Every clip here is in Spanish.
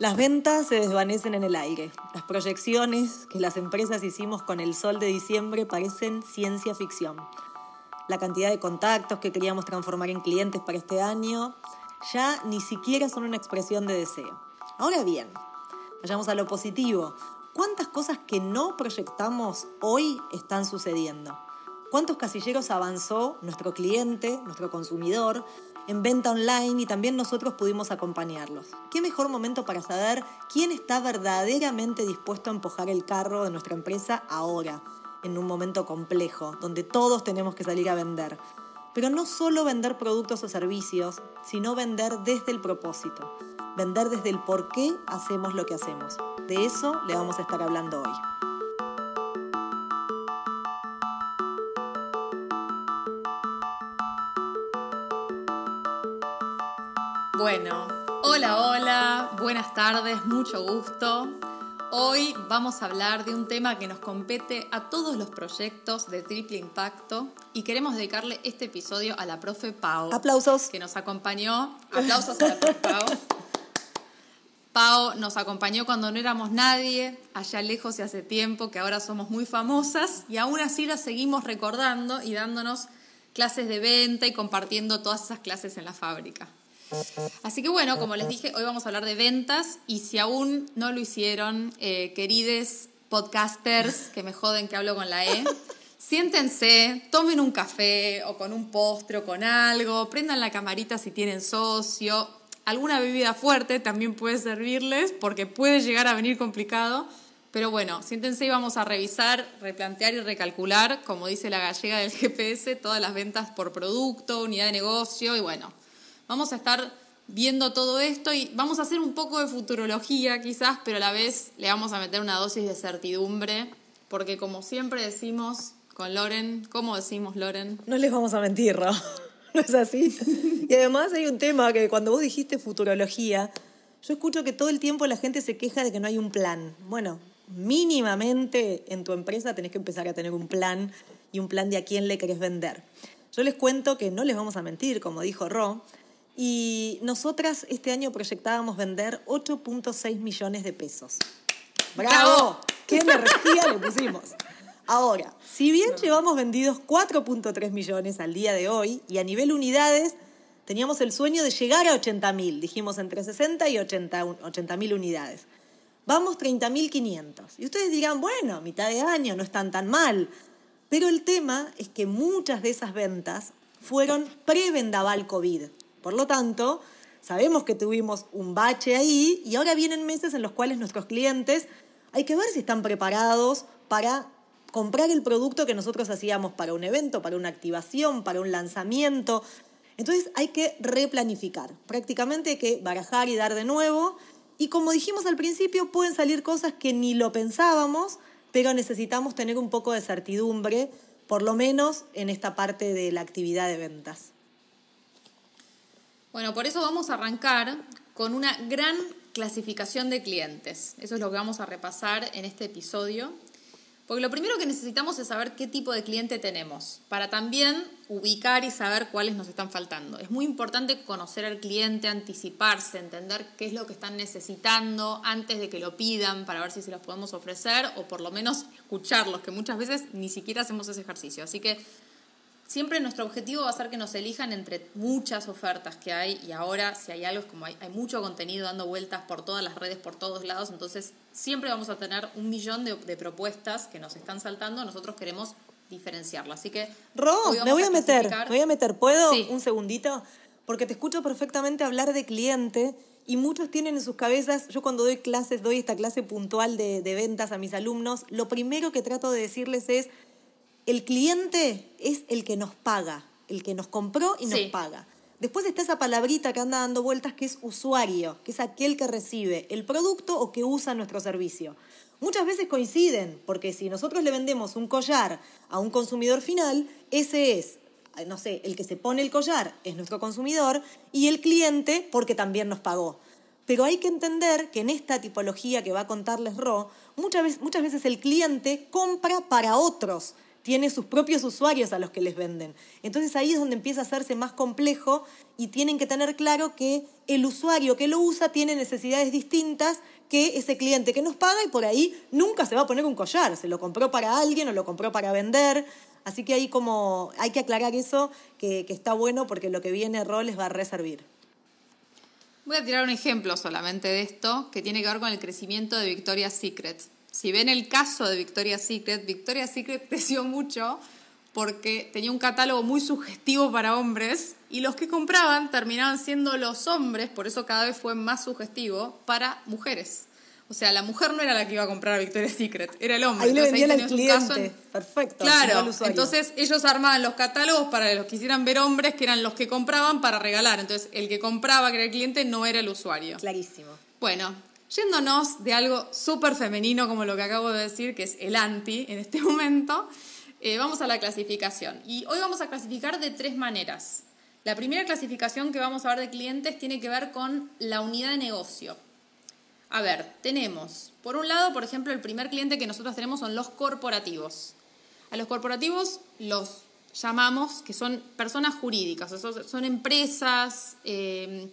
Las ventas se desvanecen en el aire. Las proyecciones que las empresas hicimos con el sol de diciembre parecen ciencia ficción. La cantidad de contactos que queríamos transformar en clientes para este año ya ni siquiera son una expresión de deseo. Ahora bien, vayamos a lo positivo. ¿Cuántas cosas que no proyectamos hoy están sucediendo? ¿Cuántos casilleros avanzó nuestro cliente, nuestro consumidor, en venta online y también nosotros pudimos acompañarlos. ¿Qué mejor momento para saber quién está verdaderamente dispuesto a empujar el carro de nuestra empresa ahora, en un momento complejo, donde todos tenemos que salir a vender? Pero no solo vender productos o servicios, sino vender desde el propósito, vender desde el por qué hacemos lo que hacemos. De eso le vamos a estar hablando hoy. Bueno, hola, hola, buenas tardes, mucho gusto. Hoy vamos a hablar de un tema que nos compete a todos los proyectos de Triple Impacto y queremos dedicarle este episodio a la profe Pau. Aplausos. Que nos acompañó. Aplausos a la profe Pau. Pau nos acompañó cuando no éramos nadie, allá lejos y hace tiempo, que ahora somos muy famosas y aún así la seguimos recordando y dándonos clases de venta y compartiendo todas esas clases en la fábrica. Así que bueno, como les dije, hoy vamos a hablar de ventas y si aún no lo hicieron, eh, querides podcasters que me joden que hablo con la E, siéntense, tomen un café o con un postre o con algo, prendan la camarita si tienen socio, alguna bebida fuerte también puede servirles porque puede llegar a venir complicado. Pero bueno, siéntense y vamos a revisar, replantear y recalcular, como dice la gallega del GPS, todas las ventas por producto, unidad de negocio y bueno, Vamos a estar viendo todo esto y vamos a hacer un poco de futurología quizás, pero a la vez le vamos a meter una dosis de certidumbre, porque como siempre decimos con Loren, ¿cómo decimos Loren? No les vamos a mentir, ¿no? ¿No es así? Y además hay un tema que cuando vos dijiste futurología, yo escucho que todo el tiempo la gente se queja de que no hay un plan. Bueno, mínimamente en tu empresa tenés que empezar a tener un plan y un plan de a quién le querés vender. Yo les cuento que no les vamos a mentir, como dijo Ro, y nosotras este año proyectábamos vender 8.6 millones de pesos. ¡Bravo! ¡Qué energía le pusimos! Ahora, si bien llevamos vendidos 4.3 millones al día de hoy y a nivel unidades teníamos el sueño de llegar a 80.000, dijimos entre 60 y 80 mil unidades. Vamos 30.500. Y ustedes dirán, bueno, mitad de año no están tan mal. Pero el tema es que muchas de esas ventas fueron pre-vendaval COVID. Por lo tanto, sabemos que tuvimos un bache ahí y ahora vienen meses en los cuales nuestros clientes hay que ver si están preparados para comprar el producto que nosotros hacíamos para un evento, para una activación, para un lanzamiento. Entonces hay que replanificar. Prácticamente hay que barajar y dar de nuevo. Y como dijimos al principio, pueden salir cosas que ni lo pensábamos, pero necesitamos tener un poco de certidumbre, por lo menos en esta parte de la actividad de ventas. Bueno, por eso vamos a arrancar con una gran clasificación de clientes. Eso es lo que vamos a repasar en este episodio. Porque lo primero que necesitamos es saber qué tipo de cliente tenemos, para también ubicar y saber cuáles nos están faltando. Es muy importante conocer al cliente, anticiparse, entender qué es lo que están necesitando antes de que lo pidan para ver si se los podemos ofrecer o por lo menos escucharlos, que muchas veces ni siquiera hacemos ese ejercicio. Así que Siempre nuestro objetivo va a ser que nos elijan entre muchas ofertas que hay y ahora si hay algo es como hay, mucho contenido dando vueltas por todas las redes, por todos lados, entonces siempre vamos a tener un millón de, propuestas que nos están saltando, nosotros queremos diferenciarlo. Así que... Ro, me voy a, meter, me voy a meter, ¿puedo? Un segundito, porque te escucho perfectamente hablar de cliente y muchos tienen en sus cabezas, yo cuando doy clases, doy esta clase puntual de, de ventas a mis alumnos, lo primero que trato de decirles es el cliente es el que nos paga, el que nos compró y nos paga. Después está esa palabrita que anda dando vueltas que es usuario, que es aquel que recibe el producto o que usa nuestro servicio. Muchas veces coinciden, porque si nosotros le vendemos un collar a un consumidor final, ese es, no sé, el que se pone el collar es nuestro consumidor y el cliente porque también nos pagó. Pero hay que entender que en esta tipología que va a contarles Ro, muchas veces, muchas veces el cliente compra para otros tiene sus propios usuarios a los que les venden. Entonces ahí es donde empieza a hacerse más complejo y tienen que tener claro que el usuario que lo usa tiene necesidades distintas que ese cliente que nos paga y por ahí nunca se va a poner un collar, se lo compró para alguien o lo compró para vender. Así que ahí como hay que aclarar eso, que, está bueno porque lo que viene rol les va a reservir. Voy a tirar un ejemplo solamente de esto, que tiene que ver con el crecimiento de Victoria's Secret. Si ven el caso de Victoria's Secret, Victoria's Secret creció mucho porque tenía un catálogo muy sugestivo para hombres y los que compraban terminaban siendo los hombres, por eso cada vez fue más sugestivo, para mujeres. O sea, la mujer no era la que iba a comprar a Victoria's Secret, era el hombre. Ahí le vendían al cliente. en- Perfecto. Claro, entonces ellos armaban los catálogos para los que quisieran ver hombres, que eran los que compraban para regalar. Entonces el que compraba, que era el cliente, no era el usuario. Clarísimo. Bueno, yéndonos de algo súper femenino como lo que acabo de decir, que es el anti en este momento, eh, vamos a la clasificación. Y hoy vamos a clasificar de tres maneras. La primera clasificación que vamos a ver de clientes tiene que ver con la unidad de negocio. A ver, tenemos, por un lado, por ejemplo, el primer cliente que nosotros tenemos son los corporativos. A los corporativos los llamamos que son personas jurídicas, o son empresas, eh,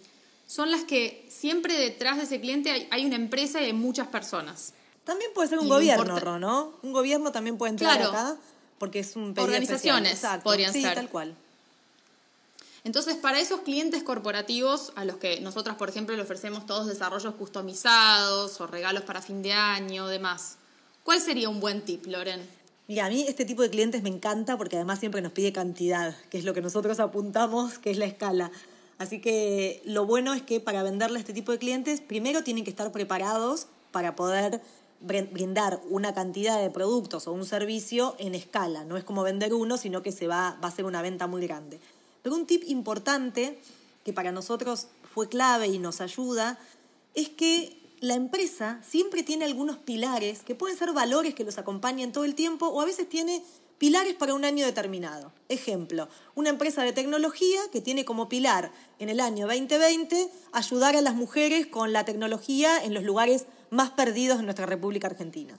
son las que siempre detrás de ese cliente hay, hay una empresa y hay muchas personas. También puede ser un Y gobierno, Ro, ¿no? Un gobierno también puede entrar Claro. acá porque es un pedido Organizaciones especial. Podrían sí, ser. tal cual. Entonces, para esos clientes corporativos, a los que nosotras, por ejemplo, le ofrecemos todos desarrollos customizados o regalos para fin de año, demás, ¿cuál sería un buen tip, Loren? Mira, a mí este tipo de clientes me encanta porque además siempre nos pide cantidad, que es lo que nosotros apuntamos, que es la escala. Así que lo bueno es que para venderle a este tipo de clientes, primero tienen que estar preparados para poder brin- brindar una cantidad de productos o un servicio en escala. No es como vender uno, sino que se va, a ser una venta muy grande. Pero un tip importante que para nosotros fue clave y nos ayuda es que la empresa siempre tiene algunos pilares que pueden ser valores que los acompañan todo el tiempo o a veces tiene pilares para un año determinado. Ejemplo, una empresa de tecnología que tiene como pilar en el año 2020 ayudar a las mujeres con la tecnología en los lugares más perdidos de nuestra República Argentina.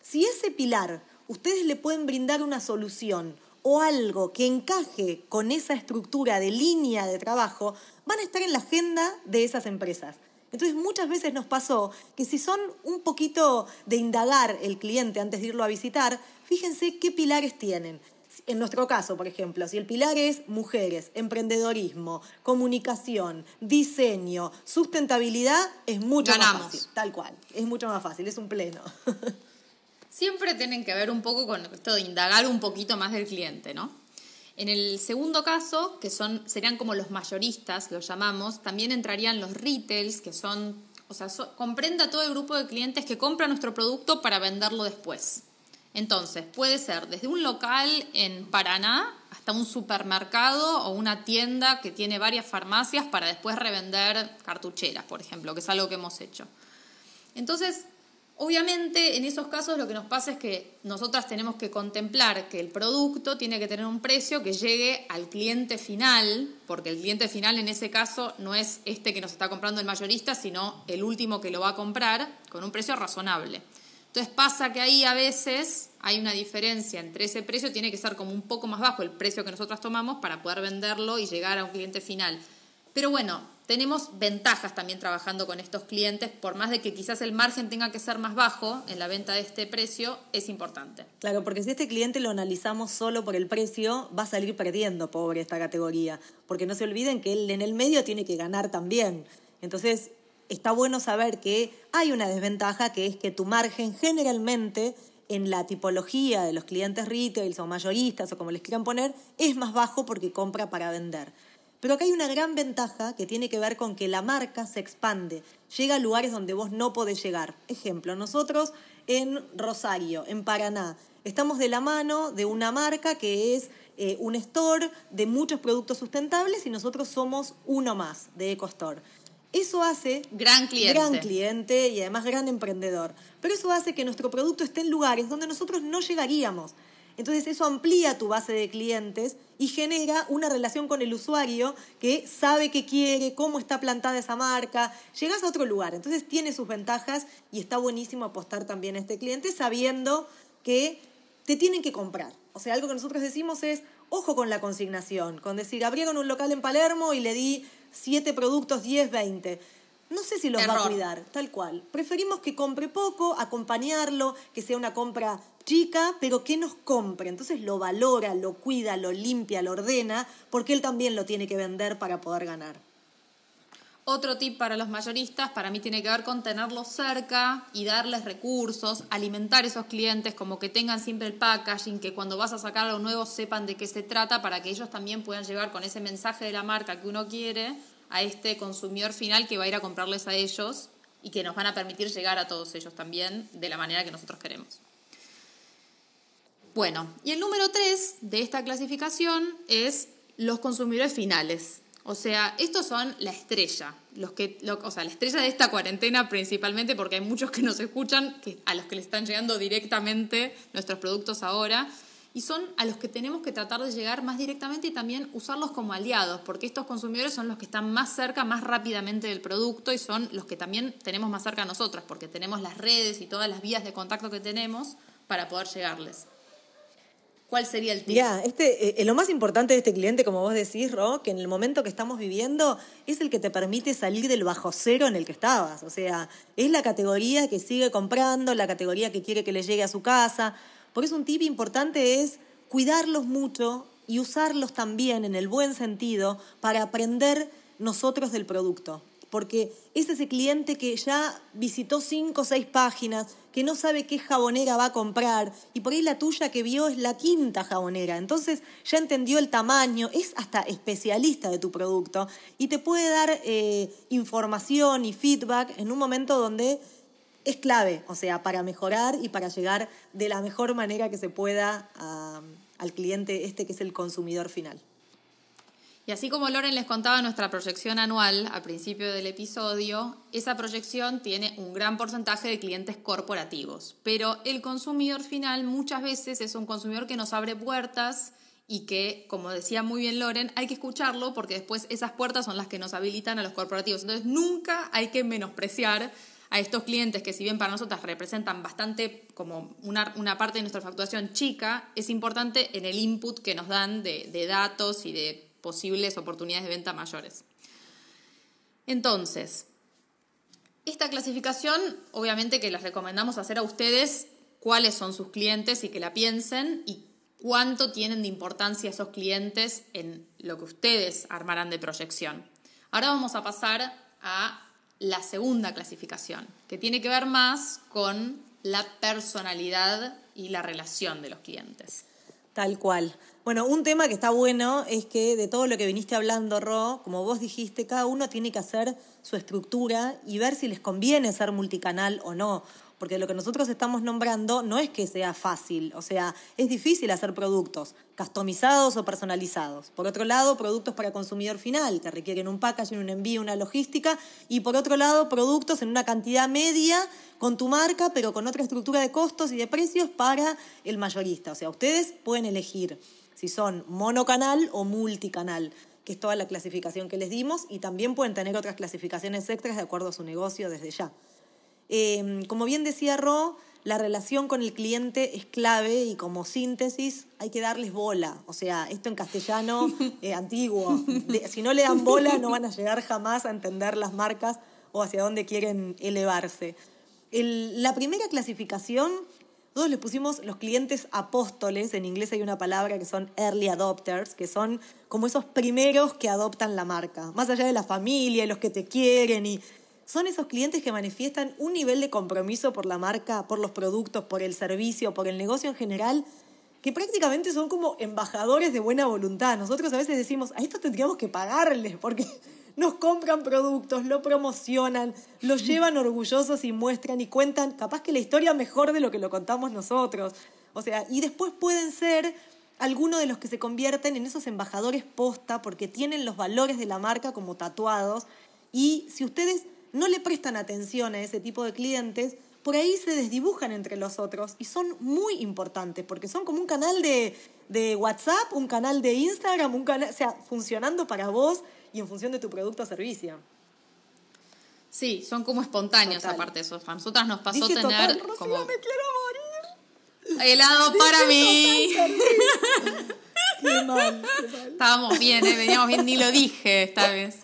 Si ese pilar ustedes le pueden brindar una solución o algo que encaje con esa estructura de línea de trabajo, van a estar en la agenda de esas empresas. Entonces muchas veces nos pasó que si son un poquito de indagar el cliente antes de irlo a visitar, fíjense qué pilares tienen. En nuestro caso, por ejemplo, si el pilar es mujeres, emprendedorismo, comunicación, diseño, sustentabilidad, es mucho Ganamos. más fácil. Tal cual, es mucho más fácil, es un pleno. Siempre tienen que ver un poco con esto de indagar un poquito más del cliente, ¿no? En el segundo caso, que son, serían como los mayoristas, los llamamos, también entrarían los retails, que son, o sea, so- comprende a todo el grupo de clientes que compra nuestro producto para venderlo después. Entonces, puede ser desde un local en Paraná hasta un supermercado o una tienda que tiene varias farmacias para después revender cartucheras, por ejemplo, que es algo que hemos hecho. Entonces, obviamente en esos casos lo que nos pasa es que nosotras tenemos que contemplar que el producto tiene que tener un precio que llegue al cliente final, porque el cliente final en ese caso no es este que nos está comprando el mayorista, sino el último que lo va a comprar con un precio razonable. Entonces pasa que ahí a veces hay una diferencia entre ese precio, tiene que ser como un poco más bajo el precio que nosotras tomamos para poder venderlo y llegar a un cliente final. Pero bueno, tenemos ventajas también trabajando con estos clientes, por más de que quizás el margen tenga que ser más bajo en la venta de este precio, es importante. Claro, porque si este cliente lo analizamos solo por el precio, va a salir perdiendo, pobre, esta categoría. Porque no se olviden que él en el medio tiene que ganar también. Entonces, está bueno saber que hay una desventaja, que es que tu margen generalmente en la tipología de los clientes retail o mayoristas o como les quieran poner, es más bajo porque compra para vender. Pero acá hay una gran ventaja que tiene que ver con que la marca se expande, llega a lugares donde vos no podés llegar. Ejemplo, nosotros en Rosario, en Paraná, estamos de la mano de una marca que es eh, un store de muchos productos sustentables y nosotros somos uno más de EcoStore. Eso hace Gran cliente. gran cliente y además gran emprendedor. Pero eso hace que nuestro producto esté en lugares donde nosotros no llegaríamos. Entonces eso amplía tu base de clientes y genera una relación con el usuario que sabe qué quiere, cómo está plantada esa marca. Llegas a otro lugar, entonces tiene sus ventajas y está buenísimo apostar también a este cliente sabiendo que te tienen que comprar. O sea, algo que nosotros decimos es, ojo con la consignación, con decir, abrieron un local en Palermo y le di siete productos, 10, 20. No sé si los va a cuidar, tal cual. Preferimos que compre poco, acompañarlo, que sea una compra chica, pero que nos compre. Entonces lo valora, lo cuida, lo limpia, lo ordena, porque él también lo tiene que vender para poder ganar. Otro tip para los mayoristas, para mí tiene que ver con tenerlos cerca y darles recursos, alimentar a esos clientes, como que tengan siempre el packaging, que cuando vas a sacar algo nuevo sepan de qué se trata, para que ellos también puedan llegar con ese mensaje de la marca que uno quiere a este consumidor final que va a ir a comprarles a ellos y que nos van a permitir llegar a todos ellos también de la manera que nosotros queremos. Bueno, y el número tres de esta clasificación es los consumidores finales. O sea, estos son la estrella, los que, o sea, la estrella de esta cuarentena principalmente porque hay muchos que nos escuchan, que, a los que les están llegando directamente nuestros productos ahora, y son a los que tenemos que tratar de llegar más directamente y también usarlos como aliados, porque estos consumidores son los que están más cerca, más rápidamente del producto y son los que también tenemos más cerca a nosotros, porque tenemos las redes y todas las vías de contacto que tenemos para poder llegarles. ¿Cuál sería el tip? Ya, este, eh, lo más importante de este cliente, como vos decís, Ro, que en el momento que estamos viviendo es el que te permite salir del bajo cero en el que estabas. O sea, es la categoría que sigue comprando, la categoría que quiere que le llegue a su casa. Por eso un tip importante es cuidarlos mucho y usarlos también en el buen sentido para aprender nosotros del producto porque es ese cliente que ya visitó cinco o seis páginas, que no sabe qué jabonera va a comprar, y por ahí la tuya que vio es la quinta jabonera. Entonces ya entendió el tamaño, es hasta especialista de tu producto y te puede dar eh, información y feedback en un momento donde es clave, o sea, para mejorar y para llegar de la mejor manera que se pueda al cliente este que es el consumidor final. Y así como Loren les contaba nuestra proyección anual al principio del episodio, esa proyección tiene un gran porcentaje de clientes corporativos, pero el consumidor final muchas veces es un consumidor que nos abre puertas y que, como decía muy bien Loren, hay que escucharlo porque después esas puertas son las que nos habilitan a los corporativos. Entonces nunca hay que menospreciar a estos clientes que si bien para nosotras representan bastante como una, una parte de nuestra facturación chica, es importante en el input que nos dan de, de datos y de posibles oportunidades de venta mayores. Entonces, esta clasificación, obviamente que les recomendamos hacer a ustedes cuáles son sus clientes y que la piensen y cuánto tienen de importancia esos clientes en lo que ustedes armarán de proyección. Ahora vamos a pasar a la segunda clasificación, que tiene que ver más con la personalidad y la relación de los clientes. Tal cual. Bueno, un tema que está bueno es que de todo lo que viniste hablando, Ro, como vos dijiste, cada uno tiene que hacer su estructura y ver si les conviene ser multicanal o no porque lo que nosotros estamos nombrando no es que sea fácil, o sea, es difícil hacer productos customizados o personalizados. Por otro lado, productos para consumidor final, que requieren un packaging, un envío, una logística, y por otro lado, productos en una cantidad media con tu marca, pero con otra estructura de costos y de precios para el mayorista. O sea, ustedes pueden elegir si son monocanal o multicanal que es toda la clasificación que les dimos, y también pueden tener otras clasificaciones extras de acuerdo a su negocio desde ya. Em, como bien decía Ro, la relación con el cliente es clave y como síntesis hay que darles bola. O sea, esto en castellano eh, antiguo. si no le dan bola no van a llegar jamás a entender las marcas o hacia dónde quieren elevarse. la primera clasificación, todos les pusimos los clientes apóstoles. En inglés hay una palabra que son early adopters, que son como esos primeros que adoptan la marca. Más allá de la familia, los que te quieren y son esos clientes que manifiestan un nivel de compromiso por la marca, por los productos, por el servicio, por el negocio en general, que prácticamente son como embajadores de buena voluntad. Nosotros a veces decimos, a esto tendríamos que pagarles porque nos compran productos, lo promocionan, lo llevan orgullosos y muestran y cuentan capaz que la historia mejor de lo que lo contamos nosotros. O sea, y después pueden ser algunos de los que se convierten en esos embajadores posta porque tienen los valores de la marca como tatuados. Y si ustedes no le prestan atención a ese tipo de clientes, por ahí se desdibujan entre los otros y son muy importantes porque son como un canal de, WhatsApp, un canal de Instagram, un canal, o sea, funcionando para vos y en función de tu producto o servicio. Sí, son como espontáneos aparte de eso. A nosotras nos pasó tener como... me quiero morir. Helado para mí. Qué mal, qué mal. Estábamos bien, ¿eh? veníamos bien, ni lo dije esta vez.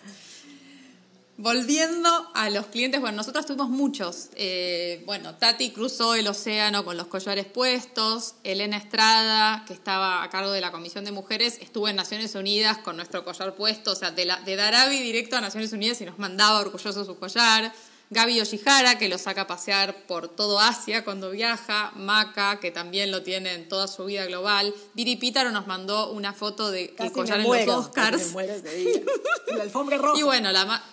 Volviendo a los clientes, bueno, nosotros tuvimos muchos. Eh, bueno, Tati cruzó el océano con los collares puestos. Elena Estrada, que estaba a cargo de la Comisión de Mujeres, estuvo en Naciones Unidas con nuestro collar puesto. O sea, de, la, de Darabi directo a Naciones Unidas y nos mandaba orgulloso su collar. Gaby Yoshihara, que lo saca a pasear por todo Asia cuando viaja. Maca, que también lo tiene en toda su vida global. Viri Pítaro nos mandó una foto de el Casi collar me en los casi Oscars. me muero ese día. La alfombra roja. Y bueno, la,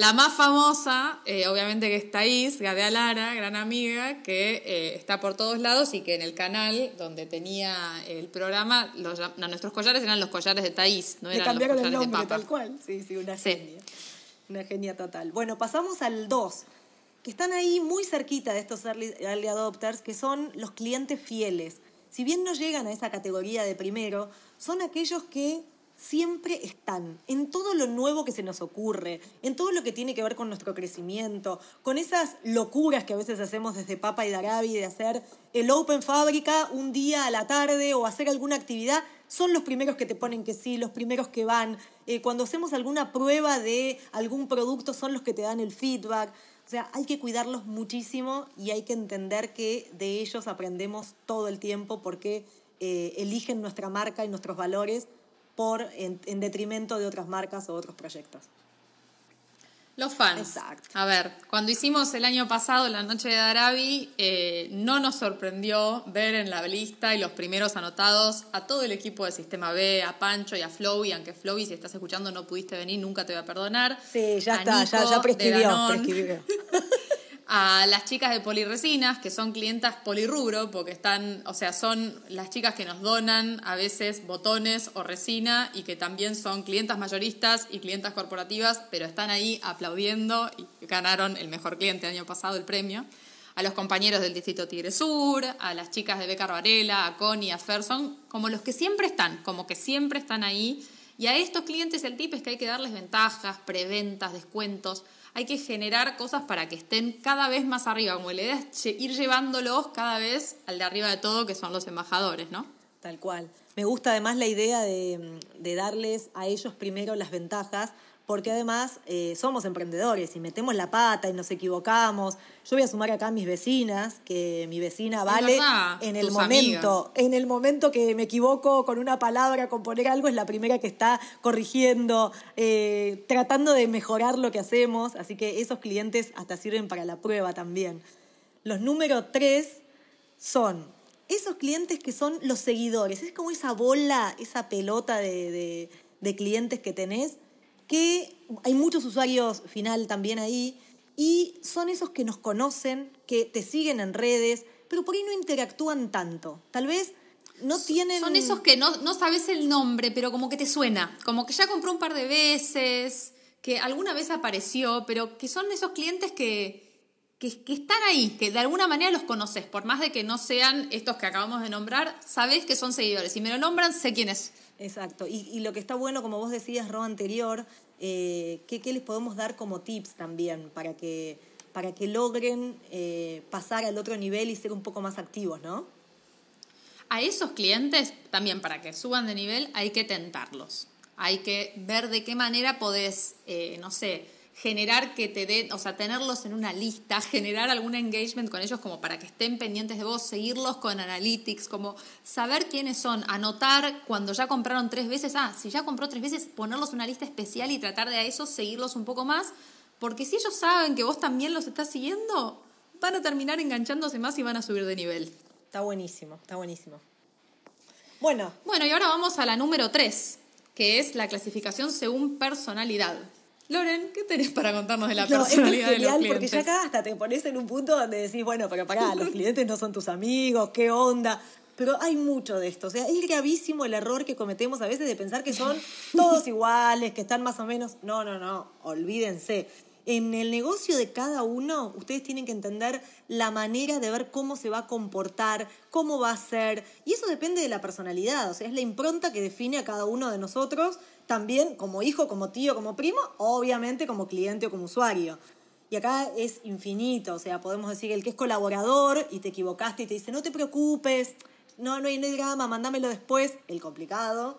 la más famosa, eh, obviamente que es Thaís, Gadea Lara, gran amiga, que eh, está por todos lados y que en el canal donde tenía el programa, los, no, nuestros collares eran los collares de Thaís, no Le eran los cambiaron el collares nombre, tal cual. Sí, sí, una Sí. genia. Una genia total. Bueno, pasamos al 2, que están ahí muy cerquita de estos early, early adopters, que son los clientes fieles. Si bien no llegan a esa categoría de primero, son aquellos que siempre están en todo lo nuevo que se nos ocurre, en todo lo que tiene que ver con nuestro crecimiento, con esas locuras que a veces hacemos desde Papa y Darabi de hacer el Open Fábrica un día a la tarde o hacer alguna actividad, son los primeros que te ponen que sí, los primeros que van. Eh, cuando hacemos alguna prueba de algún producto son los que te dan el feedback. O sea, hay que cuidarlos muchísimo y hay que entender que de ellos aprendemos todo el tiempo porque eh, eligen nuestra marca y nuestros valores por, en, en detrimento de otras marcas o otros proyectos. Los fans. Exacto. A ver, cuando hicimos el año pasado la noche de Darabi, eh, no nos sorprendió ver en la lista y los primeros anotados a todo el equipo de Sistema B, a Pancho y a Flowy, aunque Flowy, si estás escuchando, no pudiste venir, nunca te voy a perdonar. Sí, ya A está, ya, Nico ya prescribió, prescribió. a las chicas de Polirresinas, que son clientas polirrubro, porque están, o sea, son las chicas que nos donan a veces botones o resina y que también son clientas mayoristas y clientas corporativas, pero están ahí aplaudiendo y ganaron el mejor cliente el año pasado, el premio. A los compañeros del Distrito Tigre Sur, a las chicas de Becar Varela, a Connie, a Fer, son como los que siempre están, como que siempre están ahí. Y a estos clientes el tip es que hay que darles ventajas, preventas, descuentos. Hay que generar cosas para que estén cada vez más arriba. Como la idea es ir llevándolos cada vez al de arriba de todo, que son los embajadores, ¿no? Tal cual. Me gusta además la idea de, de darles a ellos primero las ventajas, porque además eh, somos emprendedores y metemos la pata y nos equivocamos. Yo voy a sumar acá a mis vecinas, que mi vecina vale verdad, en el momento, en el momento que me equivoco con una palabra, con poner algo, es la primera que está corrigiendo, eh, tratando de mejorar lo que hacemos. Así que esos clientes hasta sirven para la prueba también. Los número tres son esos clientes que son los seguidores. Es como esa bola, esa pelota de, de- de clientes que tenés, que hay muchos usuarios final también ahí, y son esos que nos conocen, que te siguen en redes, pero por ahí no interactúan tanto. Tal vez no tienen... Son esos que no, no sabes el nombre, pero como que te suena. Como que ya compró un par de veces, que alguna vez apareció, pero que son esos clientes que, que, que están ahí, que de alguna manera los conoces. Por más de que no sean estos que acabamos de nombrar, sabes que son seguidores. Si me lo nombran, sé quién es. Exacto. Y, y lo que está bueno, como vos decías, Ro, anterior, eh, ¿qué, qué les podemos dar como tips también para que, para que logren eh, pasar al otro nivel y ser un poco más activos, ¿no? A esos clientes, también para que suban de nivel, hay que tentarlos. Hay que ver de qué manera podés, eh, no sé, generar que te den, o sea, tenerlos en una lista, generar algún engagement con ellos como para que estén pendientes de vos, seguirlos con analytics, como saber quiénes son, anotar cuando ya compraron tres veces, ah, si ya compró tres veces, ponerlos en una lista especial y tratar de a esos seguirlos un poco más, porque si ellos saben que vos también los estás siguiendo, van a terminar enganchándose más y van a subir de nivel. Está buenísimo, está buenísimo. Bueno, Bueno, y ahora vamos a la número 3, que es la clasificación según personalidad. Loren, ¿qué tenés para contarnos de la no, esto es personalidad de los genial porque clientes? ya acá hasta te pones en un punto donde decís, bueno, pero pará, los clientes no son tus amigos, qué onda. Pero hay mucho de esto. O sea, es gravísimo el error que cometemos a veces de pensar que son todos iguales, que están más o menos. No, no, no, olvídense. En el negocio de cada uno, ustedes tienen que entender la manera de ver cómo se va a comportar, cómo va a ser. Y eso depende de la personalidad. O sea, es la impronta que define a cada uno de nosotros, también como hijo, como tío, como primo, obviamente como cliente o como usuario. Y acá es infinito, o sea, podemos decir el que es colaborador y te equivocaste y te dice, no te preocupes, no, no hay, no hay drama, mándamelo después, el complicado.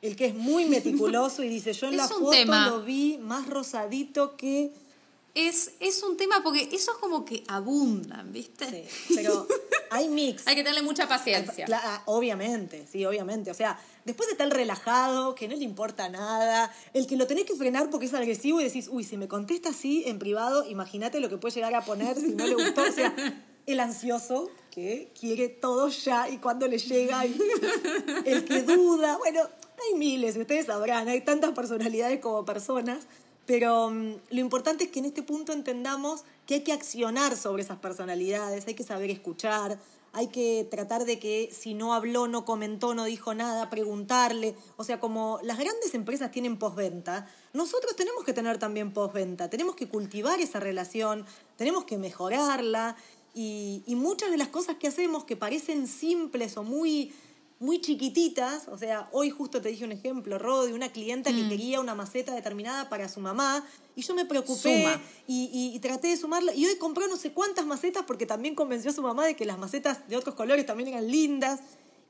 El que es muy meticuloso y dice, yo en Es la foto tema. lo vi más rosadito que... Es, es un tema porque esos como que abundan, ¿viste? Sí, pero hay mix. Hay que tenerle mucha paciencia. Ah, obviamente, sí, obviamente. O sea, después está el relajado, que no le importa nada, el que lo tenés que frenar porque es agresivo y decís, uy, si me contesta así en privado, imagínate lo que puede llegar a poner si no le gustó. O sea, el ansioso que quiere todo ya y cuando le llega, y el que duda, bueno, hay miles, ustedes sabrán, hay tantas personalidades como personas. Pero mm, lo importante es que en este punto entendamos que hay que accionar sobre esas personalidades, hay que saber escuchar, hay que tratar de que si no habló, no comentó, no dijo nada, preguntarle. O sea, como las grandes empresas tienen postventa, nosotros tenemos que tener también postventa, tenemos que cultivar esa relación, tenemos que mejorarla. Y, y muchas de las cosas que hacemos que parecen simples o muy muy chiquititas, o sea, hoy justo te dije un ejemplo, Ro, de una clienta que quería una maceta determinada para su mamá, y yo me preocupé y, y- y traté de sumarla, y hoy compró no sé cuántas macetas porque también convenció a su mamá de que las macetas de otros colores también eran lindas,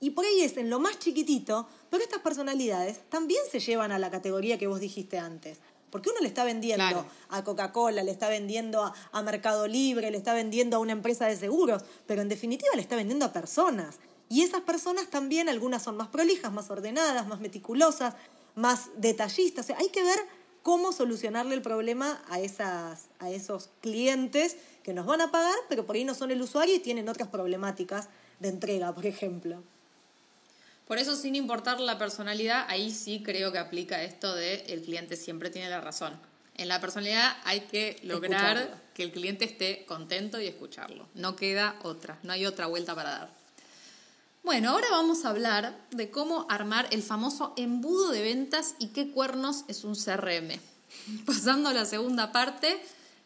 y por ahí es en lo más chiquitito, pero estas personalidades también se llevan a la categoría que vos dijiste antes. Porque uno le está vendiendo Claro. a Coca-Cola, le está vendiendo a, a Mercado Libre, le está vendiendo a una empresa de seguros, pero en definitiva le está vendiendo a personas. Y esas personas también, algunas son más prolijas, más ordenadas, más meticulosas, más detallistas. O sea, hay que ver cómo solucionarle el problema a, esas, a esos clientes que nos van a pagar, pero por ahí no son el usuario y tienen otras problemáticas de entrega, por ejemplo. Por eso, sin importar la personalidad, ahí sí creo que aplica esto de el cliente siempre tiene la razón. En la personalidad hay que lograr Escucharlo. que el cliente esté contento y escucharlo. No queda otra, no hay otra vuelta para dar. Bueno, ahora vamos a hablar de cómo armar el famoso embudo de ventas y qué cuernos es un CRM. Pasando a la segunda parte,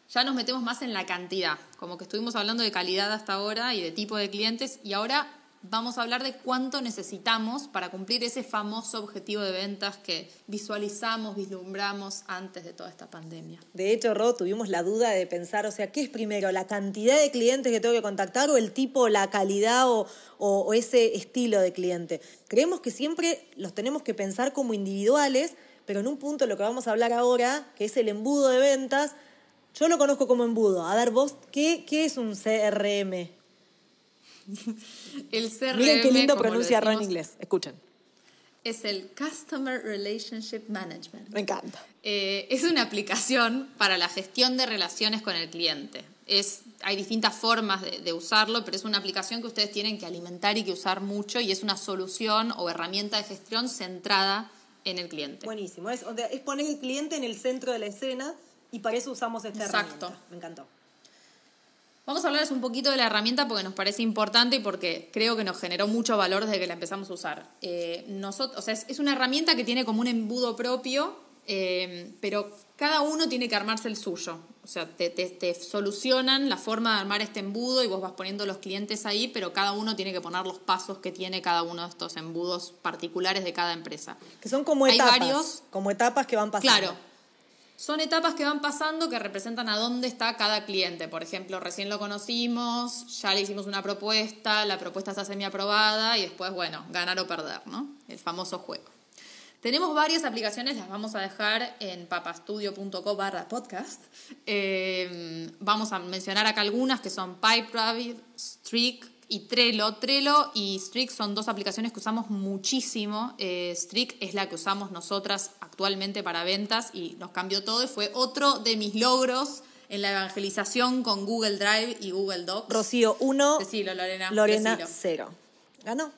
ya nos metemos más en la cantidad, como que estuvimos hablando de calidad hasta ahora y de tipo de clientes, y ahora vamos a hablar de cuánto necesitamos para cumplir ese famoso objetivo de ventas que visualizamos, vislumbramos antes de toda esta pandemia. De hecho, Ro, tuvimos la duda de pensar, o sea, ¿qué es primero? ¿La cantidad de clientes que tengo que contactar o el tipo, la calidad o, o- o ese estilo de cliente? Creemos que siempre los tenemos que pensar como individuales, pero en un punto lo que vamos a hablar ahora, que es el embudo de ventas, yo lo conozco como embudo. A ver, vos, ¿qué, qué es un CRM? El CRM, Miren qué lindo pronuncia Ro en decimos, inglés. Escuchen, Es el Customer Relationship Management. me encanta. Eh, es una aplicación para la gestión de relaciones con el cliente. Es, hay distintas formas de, de usarlo, pero es una aplicación que ustedes tienen que alimentar y que usar mucho y es una solución o herramienta de gestión centrada en el cliente. Buenísimo. Es, es poner el cliente en el centro de la escena y para eso usamos esta Exacto. herramienta. Me encantó. Vamos a hablarles un poquito de la herramienta porque nos parece importante y porque creo que nos generó mucho valor desde que la empezamos a usar. Eh, nosotros, o sea, es, es una herramienta que tiene como un embudo propio, eh, pero cada uno tiene que armarse el suyo. O sea, te, te- te solucionan la forma de armar este embudo y vos vas poniendo los clientes ahí, pero cada uno tiene que poner los pasos que tiene cada uno de estos embudos particulares de cada empresa. Que son como Hay etapas. varios- Como etapas que van pasando. Claro. Son etapas que van pasando que representan a dónde está cada cliente. Por ejemplo, recién lo conocimos, ya le hicimos una propuesta, la propuesta está semi-aprobada y después, bueno, ganar o perder, ¿no? El famoso juego. Tenemos varias aplicaciones, las vamos a dejar en papastudio.co barra podcast. Eh, vamos a mencionar acá algunas que son PipeRabbit, Streak y Trello. Trello y Streak son dos aplicaciones que usamos muchísimo. Eh, es la que usamos nosotras actualmente para ventas y nos cambió todo y fue otro de mis logros en la evangelización con Google Drive y Google Docs. Rocío 1, Decilo, Lorena. Lorena decilo. 0. Ganó.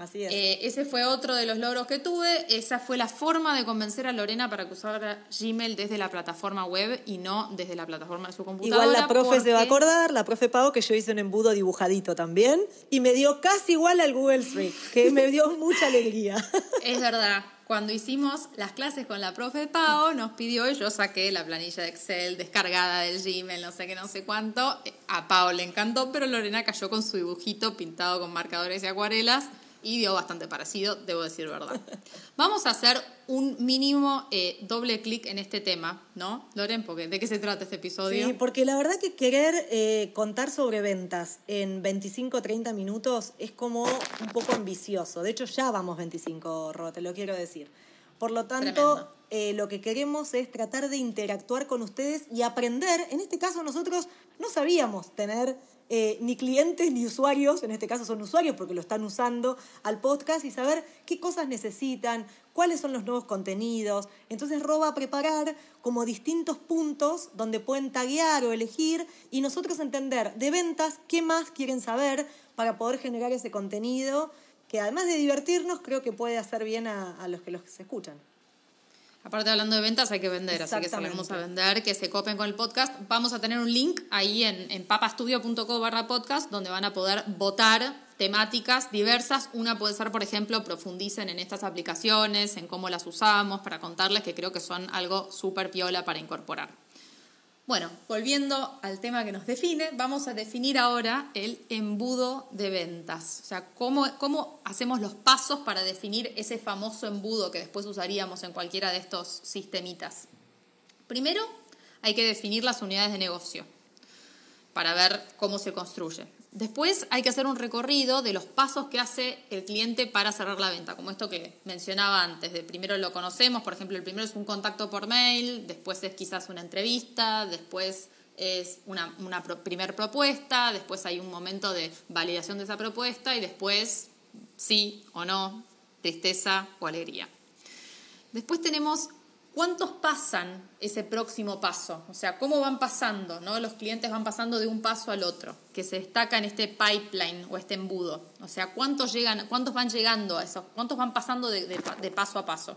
Así es. Eh, ese fue otro de los logros que tuve. Esa fue la forma de convencer a Lorena para que usara Gmail desde la plataforma web y no desde la plataforma de su computadora. igual la profe se va a porque- acordar, la profe Pau, que yo hice un embudo dibujadito también. Y me dio casi igual al Google Street, que me dio mucha alegría. Es verdad. Cuando hicimos las clases con la profe Pau, nos pidió y yo saqué la planilla de Excel descargada del Gmail, no sé qué, no sé cuánto. A Pau le encantó, pero Lorena cayó con su dibujito pintado con marcadores y acuarelas. Y dio bastante parecido, debo decir verdad. Vamos a hacer un mínimo eh, doble clic en este tema, ¿no, Loren? Porque, ¿De qué se trata este episodio? Sí, porque la verdad que querer eh, contar sobre ventas en 25 o 30 minutos es como un poco ambicioso. De hecho, ya vamos 25, Ro, te lo quiero decir. Por lo tanto, eh, lo que queremos es tratar de interactuar con ustedes y aprender. En este caso, nosotros no sabíamos tener eh, ni clientes ni usuarios, en este caso son usuarios porque lo están usando al podcast y saber qué cosas necesitan, cuáles son los nuevos contenidos. Entonces Ro va a preparar como distintos puntos donde pueden taguear o elegir y nosotros entender de ventas qué más quieren saber para poder generar ese contenido que además de divertirnos, creo que puede hacer bien a, los que los escuchan. Aparte hablando de ventas hay que vender, así que salimos a vender, que se copen con el podcast. Vamos a tener un link ahí en, en papastudio.co barra podcast donde van a poder votar temáticas diversas. Una puede ser, por ejemplo, profundicen en estas aplicaciones, en cómo las usamos, para contarles que creo que son algo súper piola para incorporar. Bueno, volviendo al tema que nos define, vamos a definir ahora el embudo de ventas. O sea, cómo, cómo hacemos los pasos para definir ese famoso embudo que después usaríamos en cualquiera de estos sistemitas. Primero, hay que definir las unidades de negocio para ver cómo se construye. Después hay que hacer un recorrido de los pasos que hace el cliente para cerrar la venta, como esto que mencionaba antes, de primero lo conocemos, por ejemplo, el primero es un contacto por mail, después es quizás una entrevista, después es una, una primer propuesta, después hay un momento de validación de esa propuesta y después sí o no, tristeza o alegría. Después tenemos ¿Cuántos pasan ese próximo paso? O sea, ¿cómo van pasando? ¿no? Los clientes van pasando de un paso al otro, que se destaca en este pipeline o este embudo. O sea, ¿cuántos, llegan, cuántos van llegando a eso? ¿Cuántos van pasando de, paso a paso?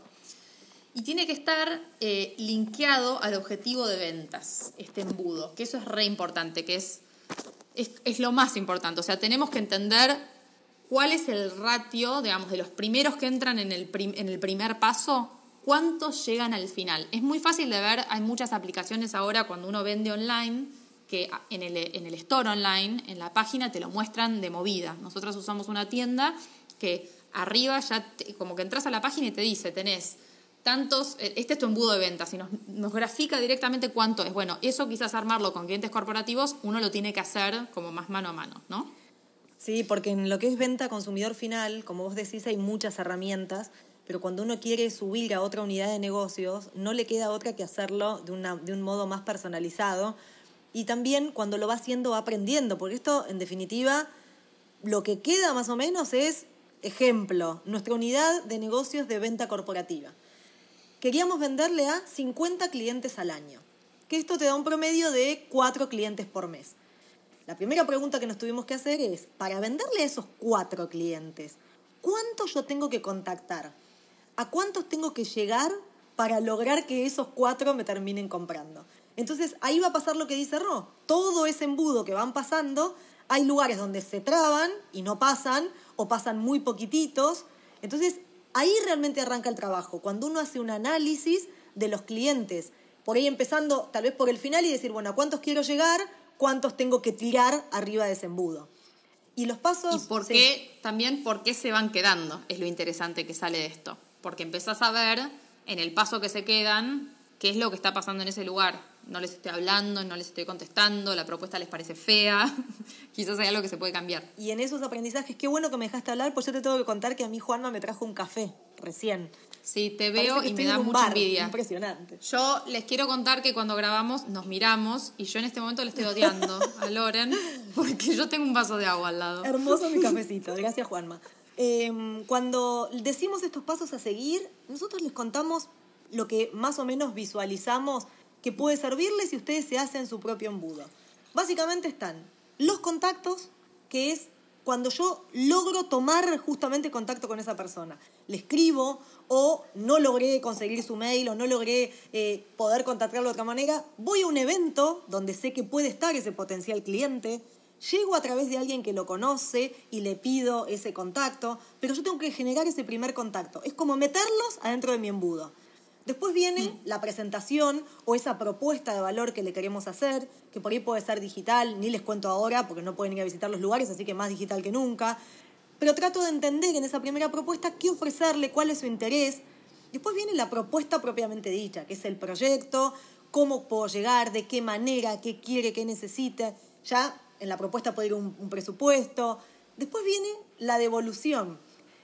Y tiene que estar eh, linkeado al objetivo de ventas, este embudo, que eso es re importante, que es, es, lo más importante. O sea, tenemos que entender cuál es el ratio, digamos, de los primeros que entran en el, en el primer paso cuántos llegan al final. Es muy fácil de ver, hay muchas aplicaciones ahora cuando uno vende online que en el, en el store online, en la página, te lo muestran de movida. Nosotros usamos una tienda que arriba ya, como que entras a la página y te dice, tenés tantos, eh, este es tu embudo de ventas y nos, nos, grafica directamente cuánto es. Bueno, eso quizás armarlo con clientes corporativos, uno lo tiene que hacer como más mano a mano, ¿no? Sí, porque en lo que es venta consumidor final, como vos decís, hay muchas herramientas pero cuando uno quiere subir a otra unidad de negocios, no le queda otra que hacerlo de, de un modo más personalizado. Y también cuando lo va haciendo va aprendiendo, porque esto, en definitiva, lo que queda más o menos es, ejemplo, nuestra unidad de negocios de venta corporativa. Queríamos venderle a 50 clientes al año, que esto te da un promedio de 4 clientes por mes. La primera pregunta que nos tuvimos que hacer es, para venderle a esos 4 clientes, ¿cuánto yo tengo que contactar? ¿A cuántos tengo que llegar para lograr que esos cuatro me terminen comprando? Entonces ahí va a pasar lo que dice Ro. Todo ese embudo que van pasando, hay lugares donde se traban y no pasan, o pasan muy poquititos. Entonces ahí realmente arranca el trabajo, cuando uno hace un análisis de los clientes, por ahí empezando tal vez por el final y decir, bueno, ¿a cuántos quiero llegar? ¿Cuántos tengo que tirar arriba de ese embudo? Y los pasos... ¿Y por qué, también por qué se van quedando? Es lo interesante que sale de esto porque empezás a ver en el paso que se quedan qué es lo que está pasando en ese lugar. No les estoy hablando, no les estoy contestando, la propuesta les parece fea, quizás hay algo que se puede cambiar. Y en esos aprendizajes, qué bueno que me dejaste hablar, pues yo te tengo que contar que a mí Juanma me trajo un café recién. Sí, te veo y me da mucha envidia. Impresionante. Yo les quiero contar que cuando grabamos nos miramos y yo en este momento le estoy odiando a Loren porque yo tengo un vaso de agua al lado. Hermoso mi cafecito, gracias Juanma. Em, cuando decimos estos pasos a seguir, nosotros les contamos lo que más o menos visualizamos que puede servirles si ustedes se hacen su propio embudo. Básicamente están los contactos, que es cuando yo logro tomar justamente contacto con esa persona. Le escribo o no logré conseguir su mail o no logré eh, poder contactarlo de otra manera, voy a un evento donde sé que puede estar ese potencial cliente, Llego a través de alguien que lo conoce y le pido ese contacto, pero yo tengo que generar ese primer contacto. Es como meterlos adentro de mi embudo. Después viene mm. la presentación o esa propuesta de valor que le queremos hacer, que por ahí puede ser digital, ni les cuento ahora porque no pueden ir a visitar los lugares, así que más digital que nunca. pero trato de entender en esa primera propuesta qué ofrecerle, cuál es su interés. Después viene la propuesta propiamente dicha, que es el proyecto, cómo puedo llegar, de qué manera, qué quiere, qué necesita. Ya en la propuesta puede ir un, un presupuesto. Después viene la devolución.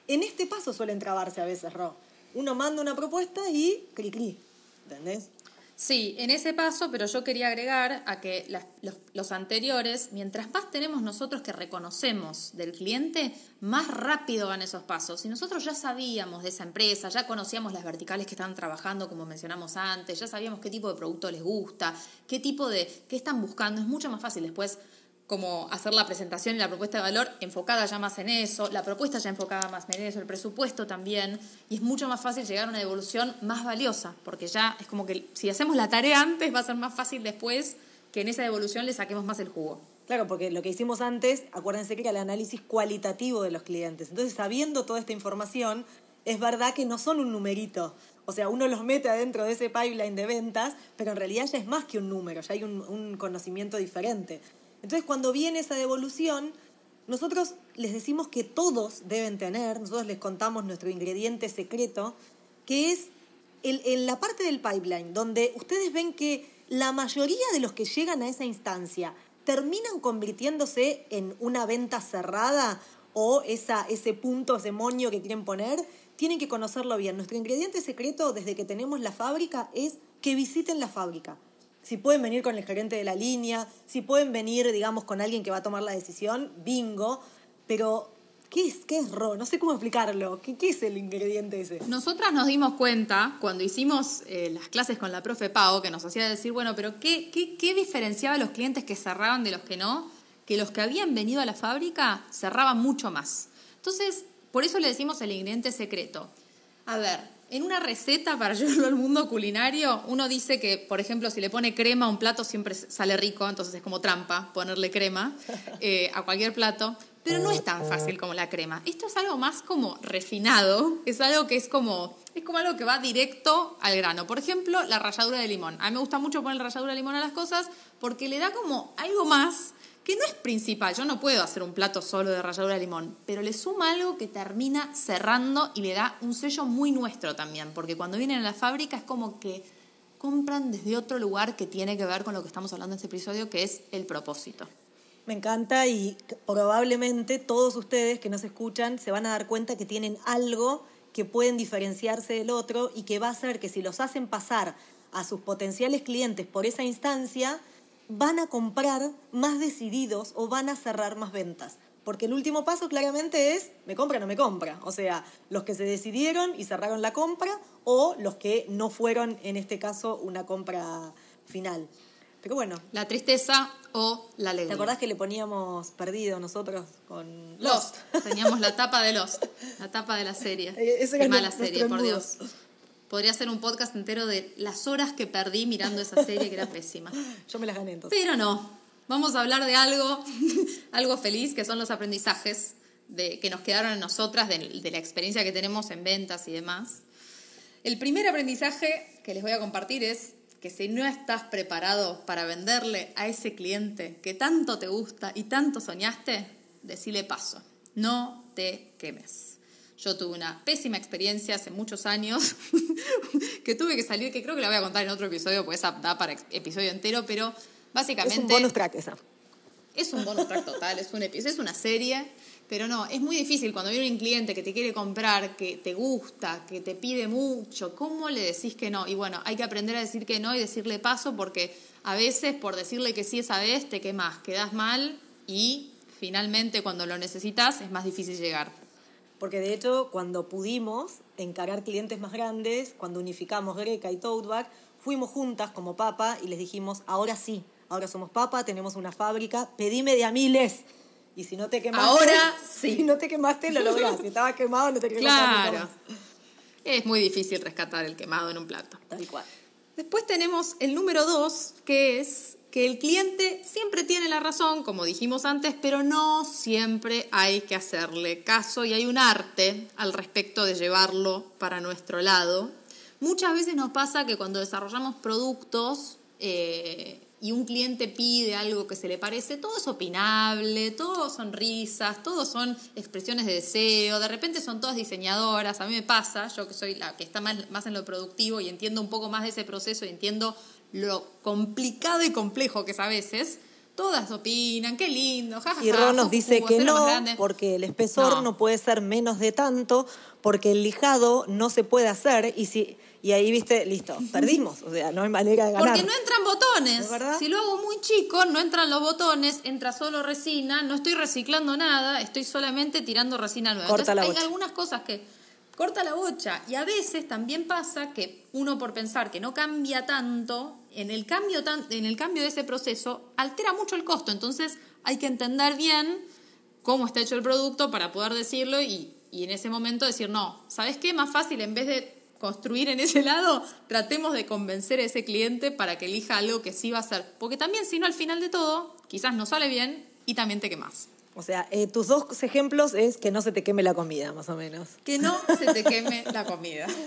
En este paso suelen trabarse a veces, Ro. Uno manda una propuesta y cri cri. ¿Entendés? Sí, en ese paso, pero yo quería agregar a que los, los anteriores, mientras más tenemos nosotros que reconocemos del cliente, más rápido van esos pasos. Si nosotros ya sabíamos de esa empresa, ya conocíamos las verticales que están trabajando, como mencionamos antes, ya sabíamos qué tipo de producto les gusta, qué tipo de, qué están buscando, es mucho más fácil después como hacer la presentación y la propuesta de valor enfocada ya más en eso, la propuesta ya enfocada más en eso, el presupuesto también, y es mucho más fácil llegar a una devolución más valiosa, porque ya es como que si hacemos la tarea antes va a ser más fácil después que en esa devolución le saquemos más el jugo. Claro, porque lo que hicimos antes, acuérdense que era el análisis cualitativo de los clientes. Entonces, sabiendo toda esta información, es verdad que no son un numerito. O sea, uno los mete adentro de ese pipeline de ventas, pero en realidad ya es más que un número, ya hay un, un conocimiento diferente. Entonces, cuando viene esa devolución, nosotros les decimos que todos deben tener, nosotros les contamos nuestro ingrediente secreto, que es el- en la parte del pipeline, donde ustedes ven que la mayoría de los que llegan a esa instancia terminan convirtiéndose en una venta cerrada o esa, ese punto, ese moño que quieren poner, tienen que conocerlo bien. Nuestro ingrediente secreto desde que tenemos la fábrica es que visiten la fábrica. Si pueden venir con el gerente de la línea, si pueden venir, digamos, con alguien que va a tomar la decisión, bingo. Pero, ¿qué es, qué es RO? No sé cómo explicarlo. ¿Qué, qué es el ingrediente ese? Nosotras nos dimos cuenta cuando hicimos eh, las clases con la profe Pau, que nos hacía decir, bueno, pero ¿qué, qué, qué diferenciaba a los clientes que cerraban de los que no? Que los que habían venido a la fábrica cerraban mucho más. Entonces, por eso le decimos el ingrediente secreto. A ver, en una receta para llevarlo al mundo culinario, uno dice que, por ejemplo, si le pone crema a un plato siempre sale rico, entonces es como trampa ponerle crema eh, a cualquier plato. Pero no es tan fácil como la crema. Esto es algo más como refinado, es algo que es como, es como algo que va directo al grano. Por ejemplo, la ralladura de limón. A mí me gusta mucho poner ralladura de limón a las cosas porque le da como algo más que no es principal. Yo no puedo hacer un plato solo de ralladura de limón, pero le suma algo que termina cerrando y le da un sello muy nuestro también, porque cuando vienen a la fábrica es como que compran desde otro lugar que tiene que ver con lo que estamos hablando en este episodio, que es el propósito. Me encanta y probablemente todos ustedes que nos escuchan se van a dar cuenta que tienen algo que pueden diferenciarse del otro y que va a hacer que si los hacen pasar a sus potenciales clientes por esa instancia, van a comprar más decididos o van a cerrar más ventas. Porque el último paso claramente es, ¿me compra o no me compra? O sea, los que se decidieron y cerraron la compra o los que no fueron, en este caso, una compra final. Pero bueno, La tristeza o la ¿Te alegría. acordás que le poníamos perdido nosotros con Lost. Teníamos la tapa de Lost, la tapa de la serie. Eh, ese Qué era mala serie, por. Dios. Podría ser un podcast entero de las horas que perdí mirando esa serie que era pésima. Yo me las gané entonces. Pero no, vamos a hablar de algo, algo feliz, que son los aprendizajes de, que nos quedaron en nosotras, de, de la experiencia que tenemos en ventas y demás. El primer aprendizaje que les voy a compartir es que si no estás preparado para venderle a ese cliente que tanto te gusta y tanto soñaste, decile paso, no te quemes. Yo tuve una pésima experiencia hace muchos años que tuve que salir, que creo que la voy a contar en otro episodio, pues esa da para episodio entero, pero básicamente... Es un bonus track esa. Es un bonus track total, es un episodio, es una serie, pero no, es muy difícil cuando viene un cliente que te quiere comprar, que te gusta, que te pide mucho, ¿cómo le decís que no? Y bueno, hay que aprender a decir que no y decirle paso porque a veces por decirle que sí esa vez te quemas, quedas mal y finalmente cuando lo necesitas es más difícil llegar. Porque de hecho, cuando pudimos encarar clientes más grandes, cuando unificamos Greca y Toadback, fuimos juntas como papa y les dijimos, ahora sí, ahora somos papa, tenemos una fábrica, pedime de a miles. Y si no te quemaste, Ahora sí. Si no te quemaste, lo lográs. Si estabas quemado, no te Claro. Es muy difícil rescatar el quemado en un plato. Tal cual. Después tenemos el número dos, que es que el cliente siempre tiene la razón, como dijimos antes, pero no siempre hay que hacerle caso y hay un arte al respecto de llevarlo para nuestro lado. Muchas veces nos pasa que cuando desarrollamos productos, eh, y un cliente pide algo que se le parece, todo es opinable, todo son risas, todo son expresiones de deseo, de repente son todas diseñadoras, a mí me pasa, yo que soy la que está más, más en lo productivo y entiendo un poco más de ese proceso y entiendo lo complicado y complejo que es a veces, todas opinan, qué lindo, jajaja. Y Ron nos dice que no, porque el espesor no. puede ser menos de tanto, porque el lijado no se puede hacer y si y ahí viste, listo, perdimos, o sea, no hay manera de ganar. Porque no entran botones. Si lo hago muy chico, no entran los botones, entra solo resina, no estoy reciclando nada, estoy solamente tirando resina nueva. Corta Entonces, hay algunas cosas que corta la bocha y a veces también pasa que uno por pensar que no cambia tanto, en el cambio tan, en el cambio de ese proceso altera mucho el costo, entonces hay que entender bien cómo está hecho el producto para poder decirlo y, y en ese momento decir, no, ¿sabes qué? Más fácil en vez de construir en ese lado, tratemos de convencer a ese cliente para que elija algo que sí va a hacer. Porque también, si no, al final de todo, quizás no sale bien y también te quemas. O sea, eh, tus dos ejemplos es que no se te queme la comida, más o menos. Que no se te queme la comida.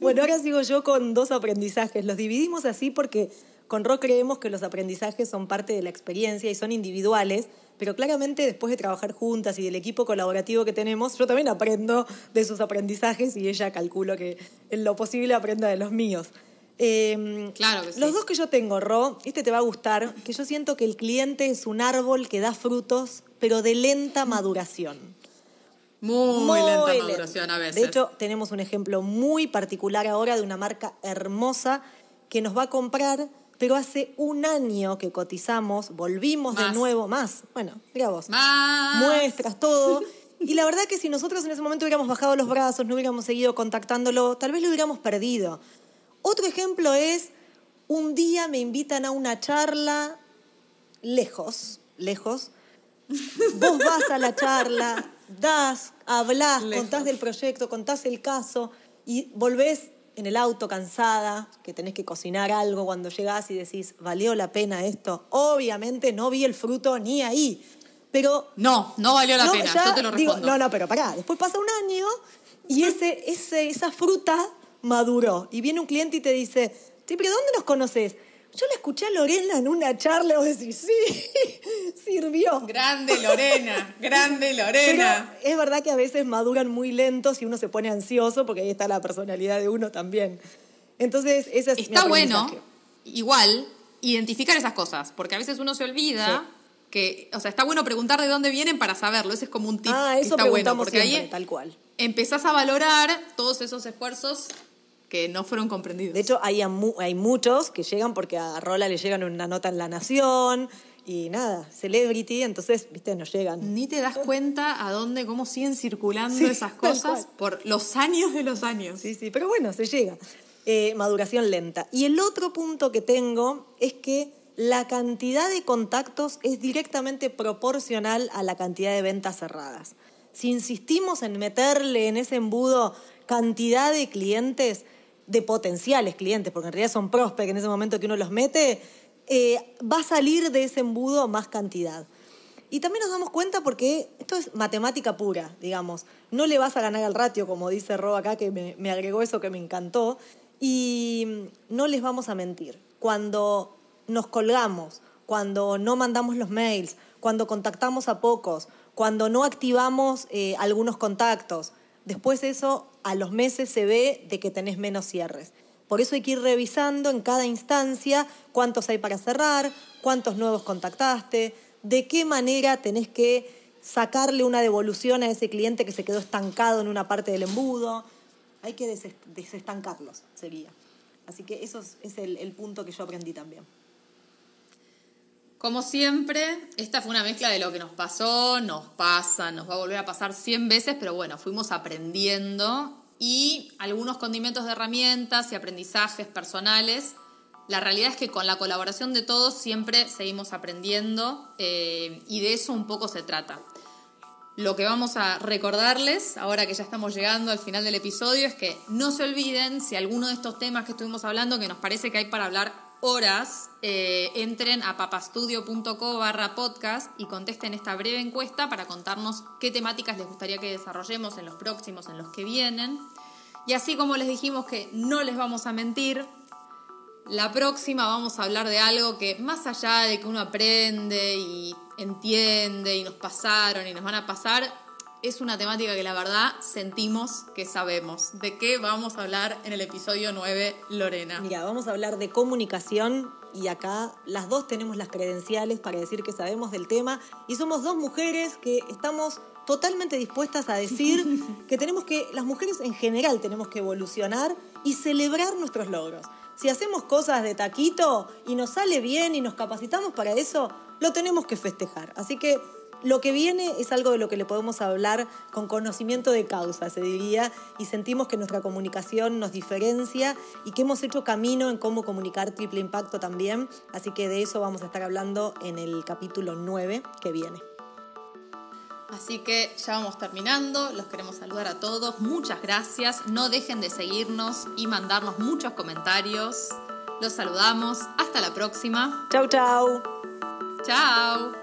Bueno, ahora sigo yo con dos aprendizajes. Los dividimos así porque con Ro creemos que los aprendizajes son parte de la experiencia y son individuales pero claramente después de trabajar juntas y del equipo colaborativo que tenemos, yo también aprendo de sus aprendizajes y ella calculo que en lo posible aprenda de los míos. Em, claro que sí. Los dos que yo tengo, Ro, este te va a gustar, que yo siento que el cliente es un árbol que da frutos, pero de lenta maduración. Muy, lenta maduración a veces. De hecho, tenemos un ejemplo muy particular ahora de una marca hermosa que nos va a comprar pero hace un año que cotizamos, volvimos de nuevo, más, bueno, mira vos, muestras, todo. Y la verdad que si nosotros en ese momento hubiéramos bajado los brazos, no hubiéramos seguido contactándolo, tal vez lo hubiéramos perdido. Otro ejemplo es, un día me invitan a una charla lejos, lejos. Vos vas a la charla, das, hablas, contás del proyecto, contás el caso y volvés en el auto cansada, que tenés que cocinar algo cuando llegás y decís, ¿valió la pena esto? Obviamente no vi el fruto ni ahí. Pero. No, no valió la pena, yo te lo respondo. no, no, pero pará, después pasa un año y ese, ese, esa fruta maduró. Y viene un cliente y te dice, sí, pero ¿dónde nos conoces? Yo la escuché a Lorena en una charla, vos decís, sí, sirvió. Grande Lorena, grande Lorena. Pero es verdad que a veces maduran muy lentos y uno se pone ansioso porque ahí está la personalidad de uno también. Entonces, esa es Está bueno, igual, identificar esas cosas, porque a veces uno se olvida. Que, o sea, está bueno preguntar de dónde vienen para saberlo. Ese es como un tip ah, eso está bueno, porque ahí tal cual. empezás a valorar todos esos esfuerzos que no fueron comprendidos. De hecho, hay, hay muchos que llegan porque a Rola le llegan una nota en La Nación y nada, celebrity, entonces, viste, no llegan. Ni te das cuenta a dónde, cómo siguen circulando esas cosas por los años de los años. Sí, sí, pero bueno, se llega. Eh, maduración lenta. Y el otro punto que tengo es que la cantidad de contactos es directamente proporcional a la cantidad de ventas cerradas. Si insistimos en meterle en ese embudo cantidad de clientes, de potenciales clientes, porque en realidad son prospects en ese momento que uno los mete, eh, va a salir de ese embudo más cantidad. Y también nos damos cuenta porque esto es matemática pura, digamos. No le vas a ganar al ratio, como dice Rob acá, que me, me agregó eso que me encantó. Y no les vamos a mentir. Cuando nos colgamos, cuando no mandamos los mails, cuando contactamos a pocos, cuando no activamos eh, algunos contactos, después eso a los meses se ve de que tenés menos cierres. Por eso hay que ir revisando en cada instancia cuántos hay para cerrar, cuántos nuevos contactaste, de qué manera tenés que sacarle una devolución a ese cliente que se quedó estancado en una parte del embudo. Hay que desestancarlos, sería. Así que eso es el punto que yo aprendí también. Como siempre, esta fue una mezcla de lo que nos pasó, nos pasa, nos va a volver a pasar 100 veces, pero bueno, fuimos aprendiendo y algunos condimentos de herramientas y aprendizajes personales. La realidad es que con la colaboración de todos siempre seguimos aprendiendo eh, y de eso un poco se trata. Lo que vamos a recordarles, ahora que ya estamos llegando al final del episodio, es que no se olviden si alguno de estos temas que estuvimos hablando, que nos parece que hay para hablar horas, eh, entren a papastudio.co barra podcast y contesten esta breve encuesta para contarnos qué temáticas les gustaría que desarrollemos en los próximos, en los que vienen. Y así como les dijimos que no les vamos a mentir, La próxima vamos a hablar de algo que más allá de que uno aprende y entiende y nos pasaron y nos van a pasar, es una temática que la verdad sentimos que sabemos. ¿De qué vamos a hablar en el episodio 9, Lorena? Mira, vamos a hablar de comunicación y acá las dos tenemos las credenciales para decir que sabemos del tema y somos dos mujeres que estamos totalmente dispuestas a decir que tenemos que, las mujeres en general tenemos que evolucionar y celebrar nuestros logros. Si hacemos cosas de taquito y nos sale bien y nos capacitamos para eso, lo tenemos que festejar. Así que lo que viene es algo de lo que le podemos hablar con conocimiento de causa, se diría, y sentimos que nuestra comunicación nos diferencia y que hemos hecho camino en cómo comunicar triple impacto también. Así que de eso vamos a estar hablando en el capítulo 9 que viene. Así que ya vamos terminando, los queremos saludar a todos, muchas gracias, no dejen de seguirnos y mandarnos muchos comentarios. Los saludamos, hasta la próxima. Chau, chau. Chao.